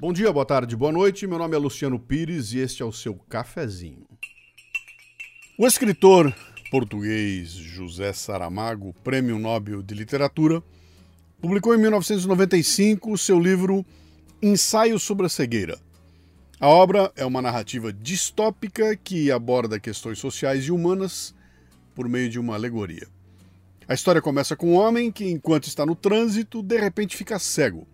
Bom dia, boa tarde, boa noite. Meu nome é Luciano Pires e este é o seu cafezinho. O escritor português José Saramago, Prêmio Nobel de Literatura, publicou em 1995 o seu livro Ensaio sobre a Cegueira. A obra é uma narrativa distópica que aborda questões sociais e humanas por meio de uma alegoria. A história começa com um homem que, enquanto está no trânsito, de repente fica cego.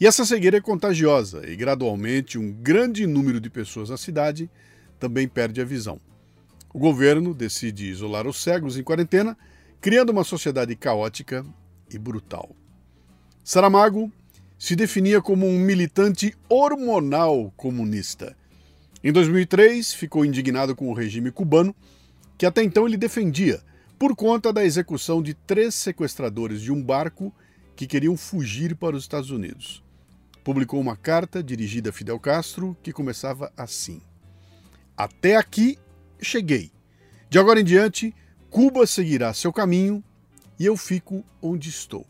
E essa cegueira é contagiosa e, gradualmente, um grande número de pessoas na cidade também perde a visão. O governo decide isolar os cegos em quarentena, criando uma sociedade caótica e brutal. Saramago se definia como um militante hormonal comunista. Em 2003, ficou indignado com o regime cubano, que até então ele defendia, por conta da execução de três sequestradores de um barco que queriam fugir para os Estados Unidos. Publicou uma carta dirigida a Fidel Castro que começava assim: Até aqui cheguei. De agora em diante, Cuba seguirá seu caminho e eu fico onde estou.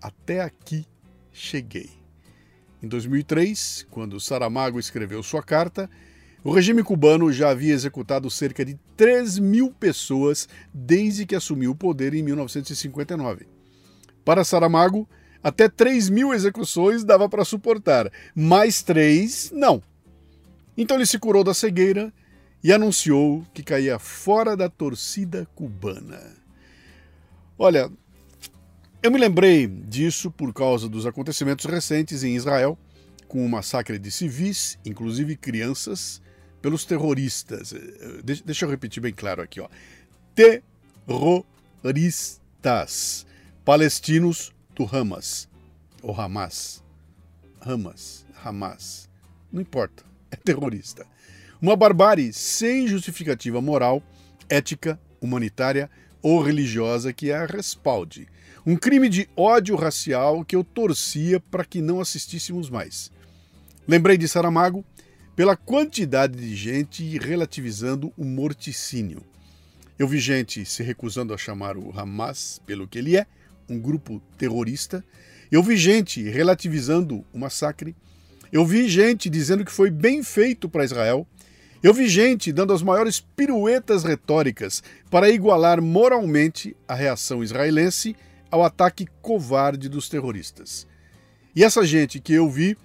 Até aqui cheguei. Em 2003, quando Saramago escreveu sua carta, o regime cubano já havia executado cerca de 3 mil pessoas desde que assumiu o poder em 1959. Para Saramago, até 3 mil execuções dava para suportar, mais três, não. Então ele se curou da cegueira e anunciou que caía fora da torcida cubana. Olha, eu me lembrei disso por causa dos acontecimentos recentes em Israel, com o massacre de civis, inclusive crianças, pelos terroristas. Eh, deixa eu repetir bem claro aqui, ó. Terroristas palestinos do Hamas ou Hamas. Hamas, Hamas. Não importa, é terrorista. Uma barbárie sem justificativa moral, ética, humanitária ou religiosa que a respalde. Um crime de ódio racial que eu torcia para que não assistíssemos mais. Lembrei de Saramago pela quantidade de gente relativizando o morticínio. Eu vi gente se recusando a chamar o Hamas pelo que ele é, um grupo terrorista. Eu vi gente relativizando o massacre. Eu vi gente dizendo que foi bem feito para Israel. Eu vi gente dando as maiores piruetas retóricas para igualar moralmente a reação israelense ao ataque covarde dos terroristas. E essa gente que eu vi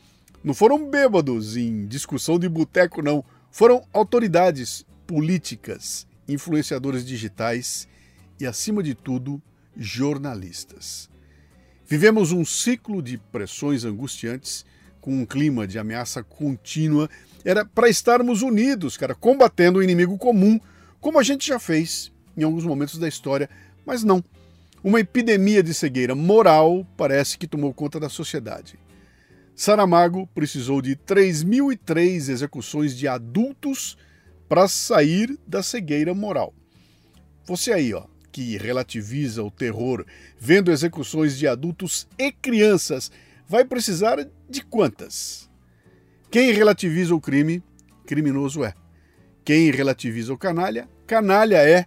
não foram bêbados em discussão de boteco, não. Foram autoridades políticas, influenciadores digitais e, acima de tudo, jornalistas. Vivemos um ciclo de pressões angustiantes com um clima de ameaça contínua. Era para estarmos unidos, cara, combatendo o inimigo comum, como a gente já fez em alguns momentos da história, mas não. Uma epidemia de cegueira moral parece que tomou conta da sociedade. Saramago precisou de 3.003 execuções de adultos para sair da cegueira moral. Você aí, ó, que relativiza o terror vendo execuções de adultos e crianças, vai precisar de quantas? Quem relativiza o crime, criminoso é. Quem relativiza o canalha, canalha é.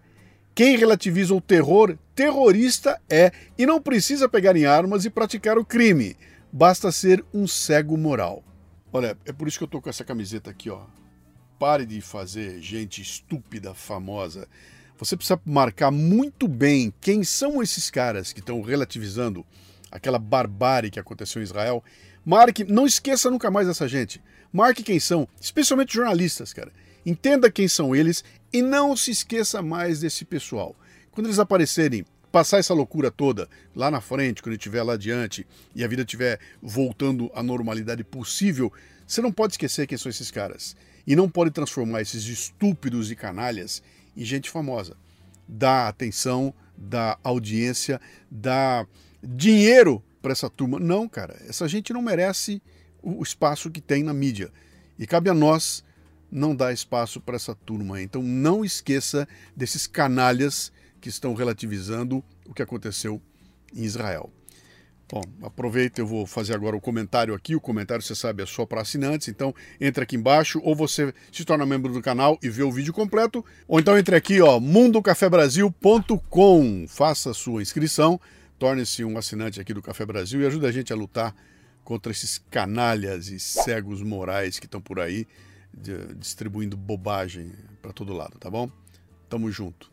Quem relativiza o terror, terrorista é. E não precisa pegar em armas e praticar o crime basta ser um cego moral. Olha, é por isso que eu tô com essa camiseta aqui, ó. Pare de fazer gente estúpida famosa. Você precisa marcar muito bem quem são esses caras que estão relativizando aquela barbárie que aconteceu em Israel. Marque, não esqueça nunca mais essa gente. Marque quem são, especialmente jornalistas, cara. Entenda quem são eles e não se esqueça mais desse pessoal. Quando eles aparecerem passar essa loucura toda lá na frente, quando estiver lá adiante e a vida estiver voltando à normalidade possível, você não pode esquecer quem são esses caras. E não pode transformar esses estúpidos e canalhas em gente famosa. Dá atenção, dá audiência, dá dinheiro para essa turma. Não, cara, essa gente não merece o espaço que tem na mídia. E cabe a nós não dar espaço para essa turma. Então não esqueça desses canalhas que estão relativizando o que aconteceu em Israel. Bom, aproveita, eu vou fazer agora o comentário aqui. O comentário, você sabe, é só para assinantes, então entre aqui embaixo, ou você se torna membro do canal e vê o vídeo completo, ou então entre aqui, ó, mundocafebrasil.com. Faça sua inscrição, torne-se um assinante aqui do Café Brasil e ajude a gente a lutar contra esses canalhas e cegos morais que estão por aí distribuindo bobagem para todo lado, tá bom? Tamo junto.